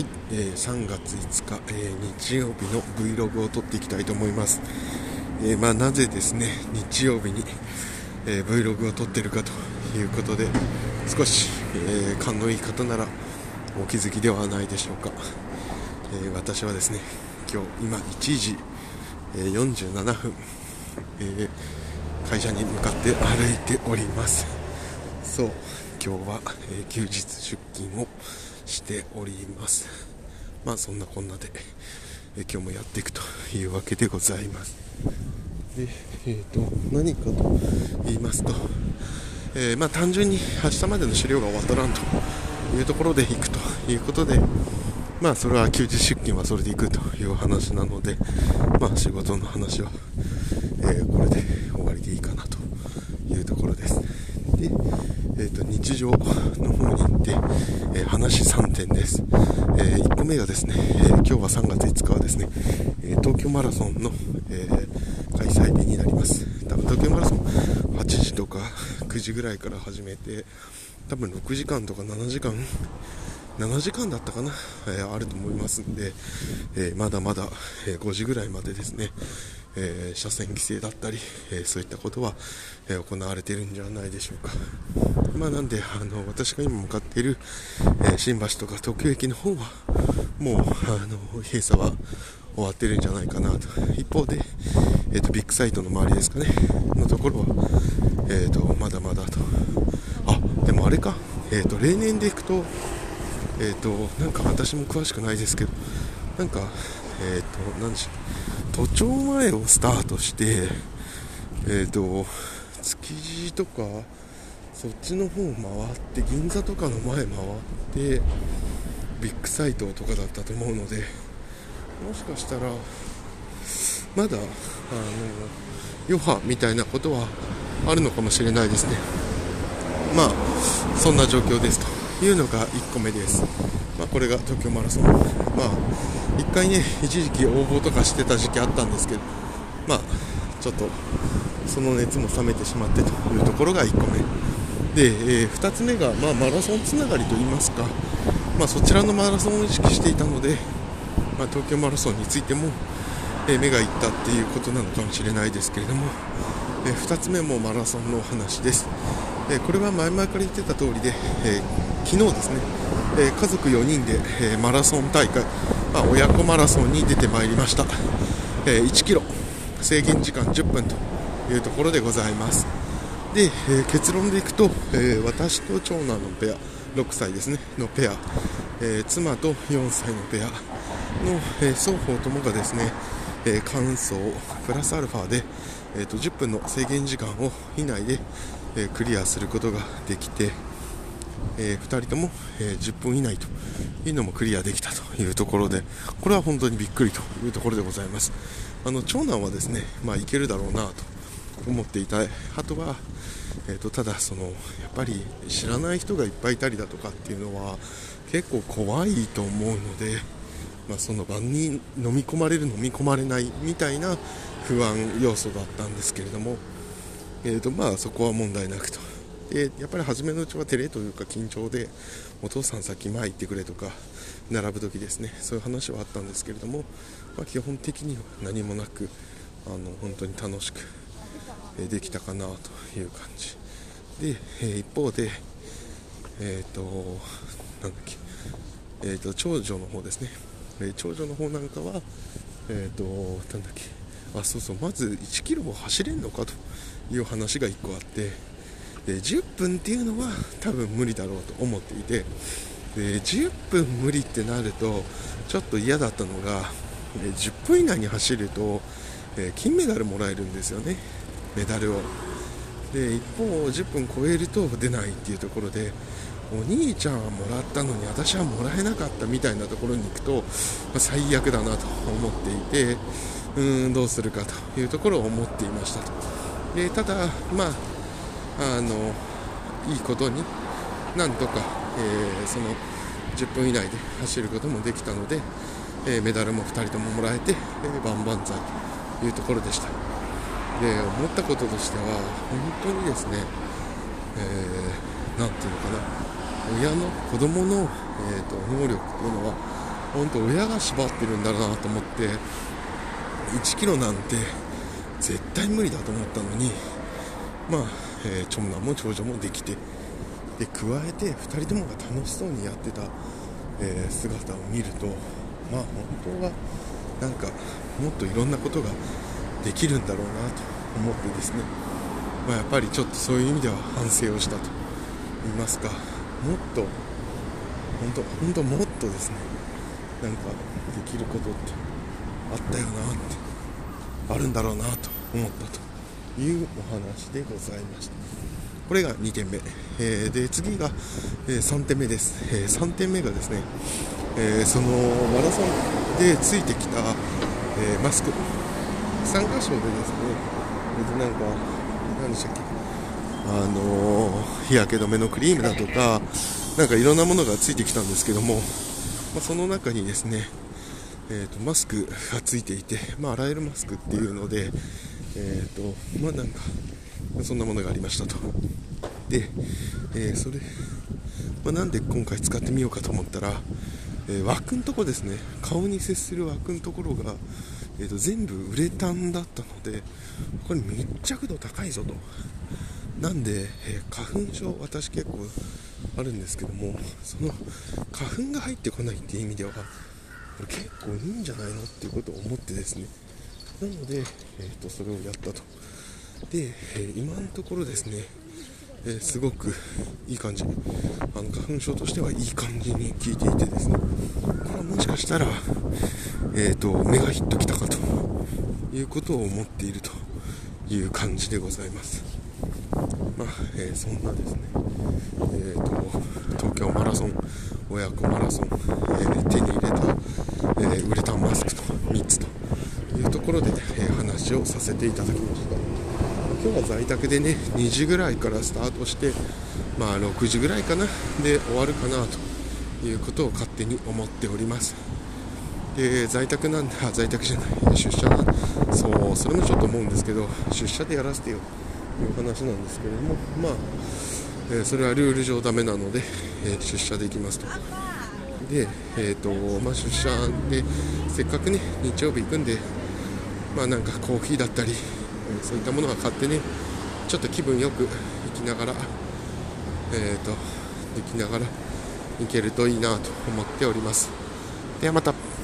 はい、えー、3月5日、えー、日曜日の Vlog を撮っていきたいと思います、えー、まあ、なぜですね日曜日に、え Vlog を撮ってるかということで少し、え勘のいい方ならお気づきではないでしょうか、え私はですね今日今1時、え47分、え会社に向かって歩いております。そう今日は、え休日出勤をしております。まあそんなこんなで、え今日もやっていくというわけでございます。で、えーと、何かと言いますと、えー、まあ、単純に明日までの資料が終わったらんというところで行くということでまあそれは休日出勤はそれで行くという話なのでまあ仕事の話は、えー、これで終わりでいいかなというところです。でえーと、日常の方に行って、話3点です、えー、1個目がですね、えー、今日は3月5日はですね、え東京マラソンの、え開催日になります。多分東京マラソン8時とか9時ぐらいから始めて多分6時間とか7時間7時間だったかな、えー、あると思いますんで、えー、まだまだ、え、5時ぐらいまでですね、え車線規制だったり、えそういったことは、え行われているんじゃないでしょうか。まあ、なんであの私が今向かっている、え新橋とか東京駅の方はもうあの閉鎖は終わってるんじゃないかなと。一方で、えーと、ビッグサイトの周りですかねのところは、えーと、まだまだと。あでもあれか、えーと、例年でいくと,、えー、となんか私も詳しくないですけどなんかえっ、ー、と何でしょう都庁前をスタートしてえっ、ー、と築地とかそっちの方を回って銀座とかの前回ってビッグサイトとかだったと思うのでもしかしたらまだあの余波みたいなことはあるのかもしれないですね。まあそんな状況ですというのが1個目です、まあ、これが東京マラソン。まあ1回ね一時期応募とかしてた時期あったんですけどまあちょっとその熱も冷めてしまってというところが1個目。で、えー、2つ目が、まあ、マラソンつながりといいますか、まあ、そちらのマラソンを意識していたので、まあ、東京マラソンについても、えー、目がいったっていうことなのかもしれないですけれども、えー、2つ目もマラソンのお話です、えこれは前々から言ってた通りで、え昨日ですね、え家族4人で、えマラソン大会、まあ、親子マラソンに出てまいりました、え1 k m 制限時間10分というところでございます。で、え、結論でいくと、え、私と長男のペア6歳ですねのペア、え、妻と4歳のペアの、え双方ともがですね、え乾燥プラスアルファで、えーと、10分の制限時間を以内で、えクリアすることができて、え2人とも、え10分以内というのもクリアできたというところでこれは本当にびっくりというところでございます。あの長男はですね、まあ、いけるだろうなと思っていたあとは、えーと、ただそのやっぱり知らない人がいっぱいいたりだとかっていうのは結構怖いと思うので、まあ、その場に飲み込まれる飲み込まれないみたいな不安要素だったんですけれども、えーとまあ、そこは問題なくと。でやっぱり初めのうちは照れというか緊張でお父さん先前行ってくれとか並ぶ時ですね。そういう話はあったんですけれども、まあ、基本的には何もなくあの本当に楽しくできたかなという感じ。で、え一方でえっ、ー、となんだっけえーと、長女の方ですね、え長女の方なんかはえ、ー、となんだっけあそうそうまず1 k m を走れるのかと。いう話が1個あってで10分っていうのは多分無理だろうと思っていてで10分無理ってなるとちょっと嫌だったのが10分以内に走ると、え金メダルもらえるんですよね。メダルを。で一方10分超えると出ないっていうところでお兄ちゃんはもらったのに私はもらえなかったみたいなところに行くと、まあ、最悪だなと思っていてうーんどうするかというところを思っていましたと。でただ、まあ、あのいいことになんとか、えー、その10分以内で走ることもできたので、えー、メダルも2人とももらえて、えー、万々歳というところでした。で思ったこととしては本当にですね、えー、ていうのかな親の子供の、えーと、能力というのは本当親が縛ってるんだなと思って1キロなんて絶対無理だと思ったのにまあ、えー、長男も長女もできてで加えて2人ともが楽しそうにやってた、えー、姿を見るとまあ本当はなんかもっといろんなことができるんだろうなと思ってですね、まあ、やっぱりちょっとそういう意味では反省をしたと言いますかもっと本当本当もっとですねなんかできることってあったよなってあるんだろうなと思ったというお話でございました。これが2点目、えー、で次が、えー、3点目です、えー、3点目がですね、えそのマラソンでついてきた、えマスク。参加賞でですねなんか何でしたっけ。あの日焼け止めのクリームだとかなんかいろんなものがついてきたんですけども、まあ、その中にですね、えーと、マスクがついていて、まあ、洗えるマスクっていうので、えーとまあ、なんかそんなものがありましたと。で、えー、それ、まあ、なんで今回使ってみようかと思ったら、えー、枠のとこですね。顔に接する枠のところが、えーと、全部ウレタンだったのでこれ密着度高いぞと。なんで、えー、花粉症私結構あるんですけどもその花粉が入ってこないっていう意味ではこれ結構いいんじゃないのっていうことを思ってですね。なので、えーと、それをやったと。で、え今のところですね、えー、すごくいい感じ。あの花粉症としてはいい感じに効いていてですね。これもしかしたら、えーと、メガヒットきたかということを思っているという感じでございます。まあ、えー、そんなですね、えーと、東京マラソン親子マラソン、えー、手に入れた、えウレタンマスクと3つというところで、え話をさせていただきました。今日は在宅でね2時ぐらいからスタートしてまあ6時ぐらいかなで終わるかなということを勝手に思っております。で在宅なんで在宅じゃない出社なそうそれもちょっと思うんですけど出社でやらせてよ。いう話なんですけれどもまあ、えー、それはルール上ダメなので、えー、出社できますと。で、えーとまあ、出社でせっかくね日曜日行くんでまあなんかコーヒーだったりえそういったものが買ってねちょっと気分よく行きながらえーと、とできながら行けるといいなと思っております。ではまた。